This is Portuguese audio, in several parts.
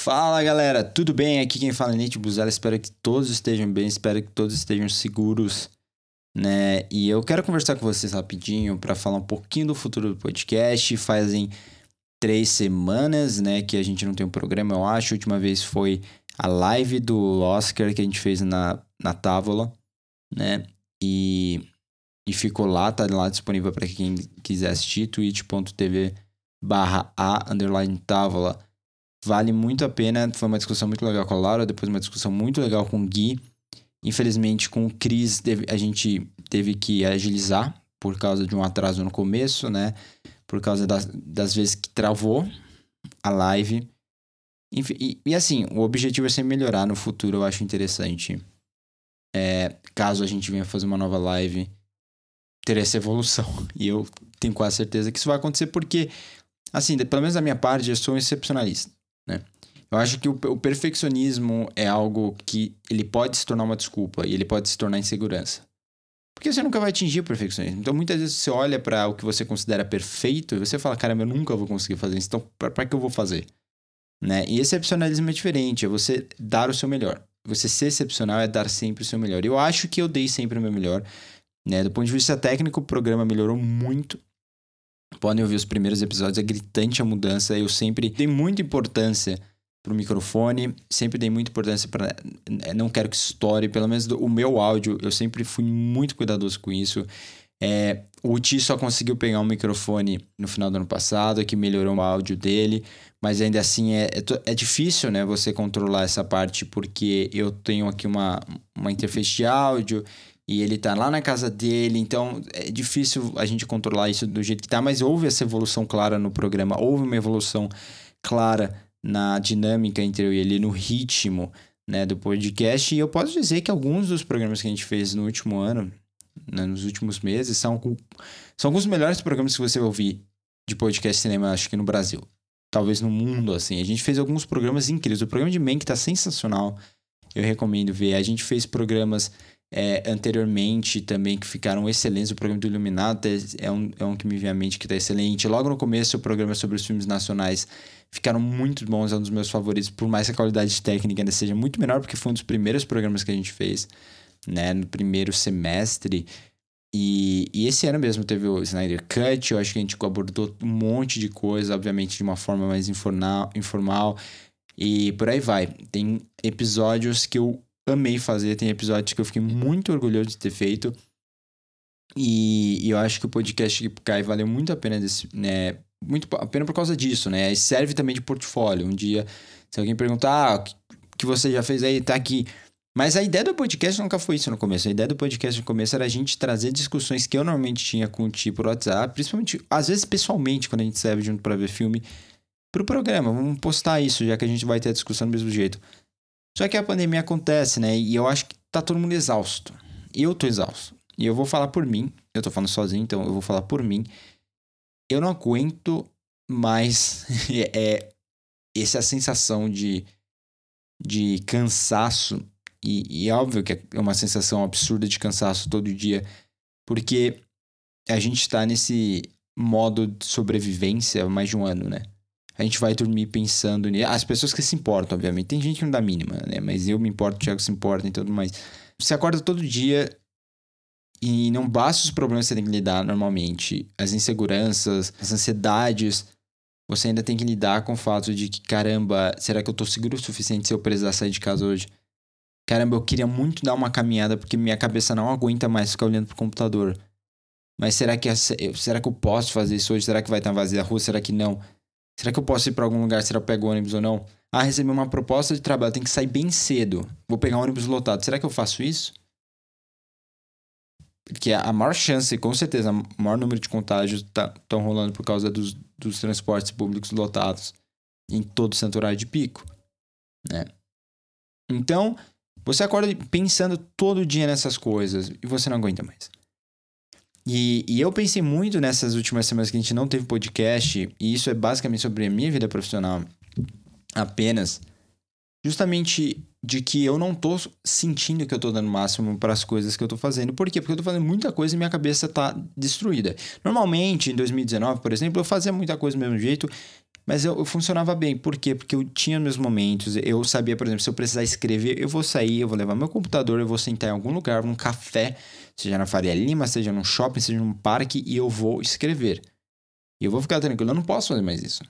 Fala galera, tudo bem? Aqui quem fala é Nate Buzella. Espero que todos estejam bem, espero que todos estejam seguros, né? E eu quero conversar com vocês rapidinho para falar um pouquinho do futuro do podcast. Fazem três semanas, né, que a gente não tem um programa, eu acho. A última vez foi a live do Oscar que a gente fez na, na Távola, né? E, e ficou lá, tá lá disponível para quem quiser assistir, twitch.tv barra a underline Távola Vale muito a pena. Foi uma discussão muito legal com a Laura, depois uma discussão muito legal com o Gui. Infelizmente, com o Cris, a gente teve que agilizar por causa de um atraso no começo, né? Por causa das, das vezes que travou a live. Enfim, e, e, assim, o objetivo é sempre melhorar no futuro, eu acho interessante. É, caso a gente venha fazer uma nova live, ter essa evolução. E eu tenho quase certeza que isso vai acontecer porque, assim, pelo menos da minha parte, eu sou um excepcionalista né? Eu acho que o, o perfeccionismo é algo que ele pode se tornar uma desculpa e ele pode se tornar insegurança. Porque você nunca vai atingir o perfeccionismo. Então, muitas vezes você olha para o que você considera perfeito e você fala, cara, eu nunca vou conseguir fazer isso, então para que eu vou fazer? Né? E excepcionalismo é diferente, é você dar o seu melhor. Você ser excepcional é dar sempre o seu melhor. Eu acho que eu dei sempre o meu melhor. Né? Do ponto de vista técnico, o programa melhorou muito. Podem ouvir os primeiros episódios, é gritante a mudança. Eu sempre dei muita importância pro microfone, sempre dei muita importância para eh, não quero que estoure, pelo menos o meu áudio, eu sempre fui muito cuidadoso com isso. É, o Ti só conseguiu pegar um microfone no final do ano passado, que melhorou o áudio dele, mas ainda assim é, é, é, difícil, né, você controlar essa parte, porque eu tenho aqui uma, uma interface de áudio e ele tá lá na casa dele, então é difícil a gente controlar isso do jeito que tá, mas houve essa evolução clara no programa, houve uma evolução clara na dinâmica entre eu e ele, no ritmo né, do podcast, e eu posso dizer que alguns dos programas que a gente fez no último ano, né, nos últimos meses, são, são alguns dos melhores programas que você vai ouvir de podcast cinema, acho que no Brasil. Talvez no mundo, assim. A gente fez alguns programas incríveis. O programa de Mank tá sensacional. Eu recomendo ver. A gente fez programas é, anteriormente também que ficaram excelentes. O programa do Iluminado é um, é um que me vem à mente que está excelente. Logo no começo, o programa sobre os filmes nacionais ficaram muito bons, é um dos meus favoritos, por mais que a qualidade técnica ainda seja muito menor, porque foi um dos primeiros programas que a gente fez, né, no primeiro semestre. E, e esse ano mesmo teve o Snyder Cut, eu acho que a gente abordou um monte de coisa, obviamente de uma forma mais informal, informal e por aí vai. Tem episódios que eu amei fazer. Tem episódios que eu fiquei muito orgulhoso de ter feito. E, e eu acho que o podcast que cai valeu muito a pena desse, né? Muito a pena por causa disso, né? E serve também de portfólio. Um dia, se alguém perguntar, ah, o que você já fez aí, tá aqui. Mas a ideia do podcast nunca foi isso no começo. A ideia do podcast no começo era a gente trazer discussões que eu normalmente tinha com o tipo por WhatsApp, principalmente, às vezes pessoalmente, quando a gente serve junto para ver filme, pro programa. Vamos postar isso, já que a gente vai ter a discussão do mesmo jeito. Só que a pandemia acontece, né? E eu acho que tá todo mundo exausto. Eu tô exausto. E eu vou falar por mim. Eu tô falando sozinho, então eu vou falar por mim. Eu não aguento mais é, essa sensação de, de cansaço. E, e é óbvio que é uma sensação absurda de cansaço todo dia. Porque a gente tá nesse modo de sobrevivência há mais de um ano, né? A gente vai dormir pensando nisso. As pessoas que se importam, obviamente. Tem gente que não dá mínima, né? Mas eu me importo, o Thiago se importa e tudo mais. Você acorda todo dia e não basta os problemas que você tem que lidar normalmente, as inseguranças, as ansiedades. Você ainda tem que lidar com o fato de que, caramba, será que eu tô seguro o suficiente se eu precisar sair de casa hoje? Caramba, eu queria muito dar uma caminhada porque minha cabeça não aguenta mais ficar olhando pro computador. Mas será que, será que eu posso fazer isso hoje? Será que vai estar vazia a rua? Será que não? Será que eu posso ir para algum lugar? Será que eu pego ônibus ou não? Ah, recebi uma proposta de trabalho, tem que sair bem cedo. Vou pegar um ônibus lotado. Será que eu faço isso? Porque a maior chance, com certeza, o maior número de contágios estão tá, rolando por causa dos, dos transportes públicos lotados em todo o santo horário de pico. Né? Então, você acorda pensando todo dia nessas coisas e você não aguenta mais. E, e, eu pensei muito nessas últimas semanas que a gente não teve podcast, e isso é basicamente sobre a minha vida profissional apenas, justamente de que eu não tô sentindo que eu tô dando o máximo para as coisas que eu tô fazendo. Por quê? Porque eu tô fazendo muita coisa e minha cabeça tá destruída. Normalmente, em 2019, por exemplo, eu fazia muita coisa do mesmo jeito, Mas eu, eu, funcionava bem. Por quê? Porque eu tinha meus momentos. Eu sabia, por exemplo, se eu precisar escrever, eu vou sair, eu vou levar meu computador, eu vou sentar em algum lugar, num café, seja na Faria Lima, seja num shopping, seja num parque, e eu vou escrever. E eu vou ficar tranquilo, eu não posso fazer mais isso.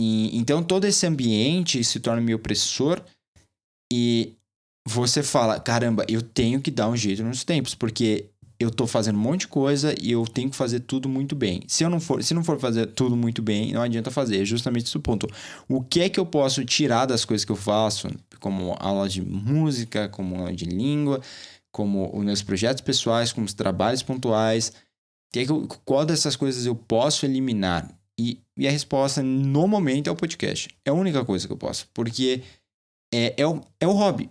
E, então todo esse ambiente se torna meio opressor e você fala, caramba, eu tenho que dar um jeito nos tempos, porque eu tô fazendo um monte de coisa e eu tenho que fazer tudo muito bem. Se eu não for, se não for fazer tudo muito bem, não adianta fazer. É justamente esse o ponto. O que é que eu posso tirar das coisas que eu faço, como aula de música, como aula de língua, como os meus projetos pessoais, como os trabalhos pontuais? Que é qual dessas coisas eu posso eliminar? E, e a resposta no momento é o podcast. É a única coisa que eu posso. Porque é, é, o, é o hobby.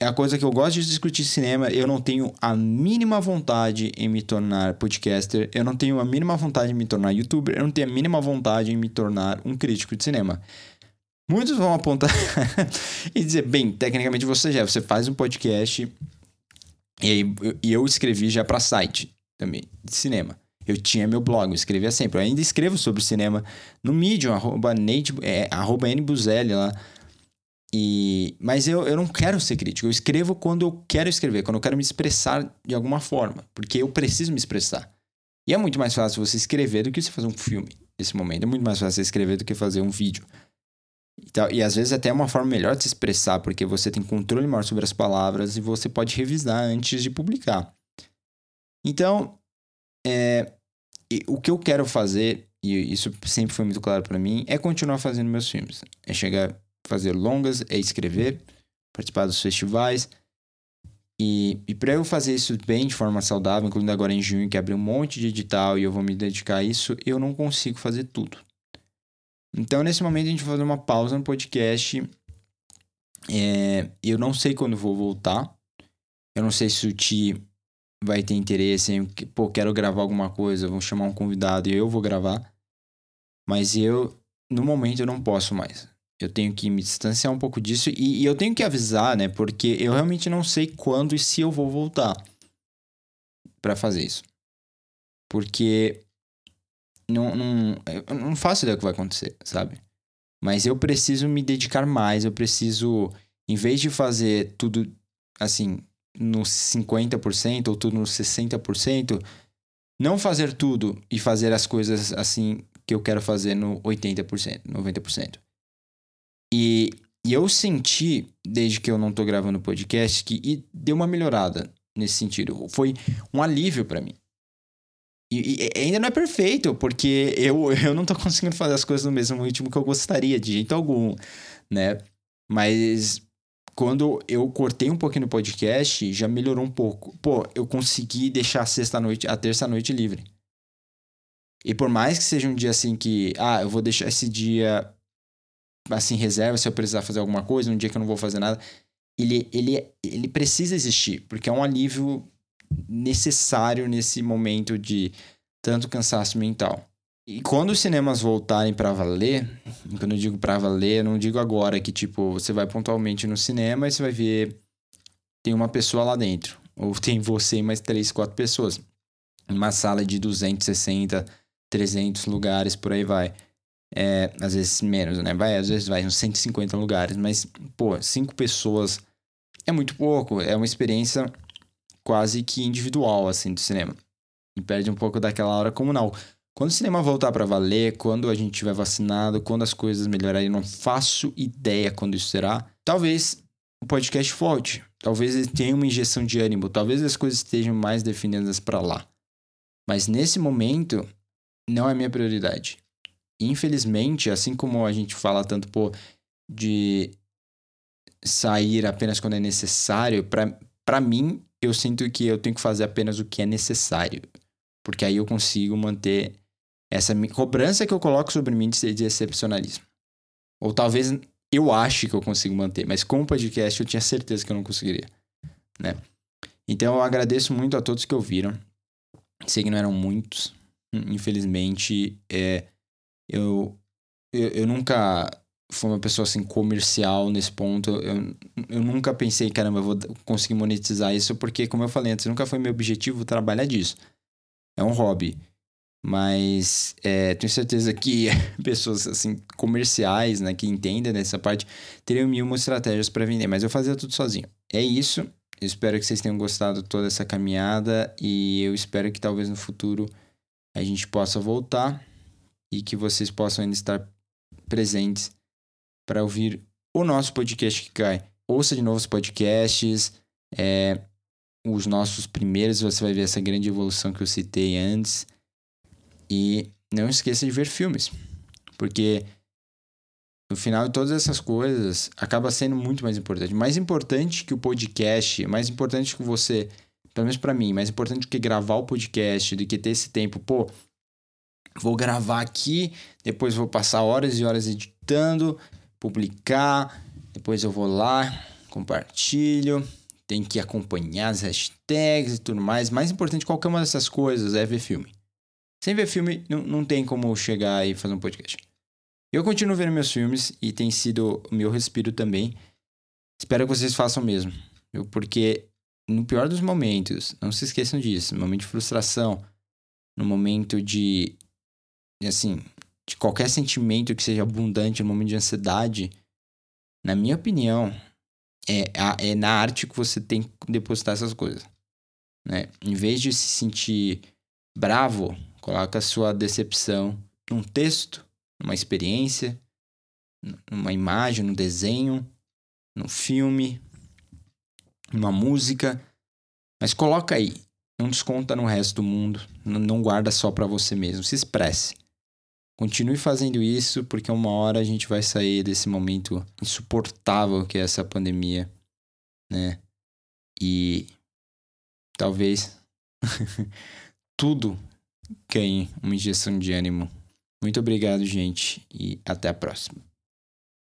É a coisa que eu gosto de discutir cinema. Eu não tenho a mínima vontade em me tornar podcaster. Eu não tenho a mínima vontade em me tornar youtuber. Eu não tenho a mínima vontade em me tornar um crítico de cinema. Muitos vão apontar e dizer, bem, tecnicamente você já, você faz um podcast e, aí, e eu escrevi já para site também de cinema. Eu tinha meu blog, eu escrevia sempre. Eu ainda escrevo sobre cinema no Medium, arroba, Nate, é, arroba nbuzelli lá. E, mas eu, eu não quero ser crítico. Eu escrevo quando eu quero escrever, quando eu quero me expressar de alguma forma. Porque eu preciso me expressar. E é muito mais fácil você escrever do que você fazer um filme nesse momento. É muito mais fácil você escrever do que fazer um vídeo. E, e às vezes até é uma forma melhor de se expressar, porque você tem controle maior sobre as palavras e você pode revisar antes de publicar. Então, é, o que eu quero fazer, e isso sempre foi muito claro para mim, é continuar fazendo meus filmes. É chegar a fazer longas, é escrever, participar dos festivais. E, e para eu fazer isso bem, de forma saudável, incluindo agora em junho, que abriu um monte de edital e eu vou me dedicar a isso, eu não consigo fazer tudo. Então, nesse momento, a gente vai fazer uma pausa no podcast. É, eu não sei quando vou voltar. Eu não sei se o Ti vai ter interesse em, pô, quero gravar alguma coisa, vou chamar um convidado e eu vou gravar. Mas eu, no momento, eu não posso mais. Eu tenho que me distanciar um pouco disso e, e eu tenho que avisar, né? Porque eu realmente não sei quando e se eu vou voltar para fazer isso. Porque não, não, não faço ideia do que vai acontecer, sabe? Mas eu preciso me dedicar mais, eu preciso, em vez de fazer tudo assim, no 50% ou tudo no 60%, não fazer tudo e fazer as coisas assim que eu quero fazer no 80%, 90%. E, e eu senti, desde que eu não tô gravando podcast, que deu uma melhorada nesse sentido. Foi um alívio para mim. E, e, ainda não é perfeito, porque eu, eu não tô conseguindo fazer as coisas no mesmo ritmo que eu gostaria, de jeito algum, né? Mas quando eu cortei um pouquinho no podcast, já melhorou um pouco. Pô, eu consegui deixar a sexta-noite, a terça-noite livre. E por mais que seja um dia assim que, ah, eu vou deixar esse dia assim reserva se eu precisar fazer alguma coisa, um dia que eu não vou fazer nada, ele ele ele precisa existir, porque é um alívio necessário nesse momento de tanto cansaço mental. E quando os cinemas voltarem para valer, quando eu digo para valer, eu não digo agora que tipo, você vai pontualmente no cinema e você vai ver tem uma pessoa lá dentro, ou tem você e mais três, quatro pessoas. Uma sala de 260, 300 lugares, por aí vai. É, às vezes menos, né? Vai, às vezes vai uns 150 lugares, mas, pô, cinco pessoas é muito pouco. É uma experiência quase que individual, assim, do cinema. E perde um pouco daquela hora comunal. Quando o cinema voltar para valer, quando a gente tiver vacinado, quando as coisas melhorarem, não faço ideia quando isso será. Talvez o podcast volte. Talvez ele tenha uma injeção de ânimo. Talvez as coisas estejam mais definidas para lá. Mas nesse momento, não é minha prioridade. Infelizmente, assim como a gente fala tanto pô, de sair apenas quando é necessário, para mim, eu sinto que eu tenho que fazer apenas o que é necessário. Porque aí eu consigo manter essa cobrança que eu coloco sobre mim de, de excepcionalismo. Ou talvez eu ache que eu consigo manter, mas com o podcast eu tinha certeza que eu não conseguiria, né? Então eu agradeço muito a todos que ouviram. Sei que não eram muitos, infelizmente. É, eu, eu, eu nunca fui uma pessoa assim comercial nesse ponto. Eu, eu nunca pensei, caramba, eu vou conseguir monetizar isso, porque, como eu falei antes, nunca foi meu objetivo trabalhar disso. É um hobby. Mas é, tenho certeza que pessoas assim comerciais, né, que entendem dessa parte, teriam mil estratégias para vender, mas eu fazia tudo sozinho. É isso. Eu espero que vocês tenham gostado toda essa caminhada e eu espero que talvez no futuro a gente possa voltar e que vocês possam ainda estar presentes para ouvir o nosso podcast que cai. Ouça de novos podcasts, é, os nossos primeiros, você vai ver essa grande evolução que eu citei antes. E não esqueça de ver filmes, porque no final de todas essas coisas acaba sendo muito mais importante. Mais importante que o podcast, mais importante que você, pelo menos para mim, mais importante que gravar o podcast, do que ter esse tempo, pô, vou gravar aqui, depois vou passar horas e horas editando, publicar, depois eu vou lá, compartilho, tem que acompanhar as hashtags e tudo mais. Mais importante qualquer uma dessas coisas é ver filme. Sem ver filme, não, não tem como chegar e fazer um podcast. Eu continuo vendo meus filmes e tem sido o meu respiro também. Espero que vocês façam mesmo. Porque no pior dos momentos, não se esqueçam disso, no momento de frustração, no momento de assim, de qualquer sentimento que seja abundante, no momento de ansiedade, na minha opinião, é, é na arte que você tem que depositar essas coisas. Né? Em vez de se sentir bravo, coloca a sua decepção num texto, numa experiência, numa imagem, num desenho, num filme, numa música. Mas coloca aí. Não desconta no resto do mundo. Não guarda só para você mesmo. Se expresse. Continue fazendo isso, porque uma hora a gente vai sair desse momento insuportável que é essa pandemia, né? E talvez tudo ganhe uma injeção de ânimo. Muito obrigado, gente, e até a próxima.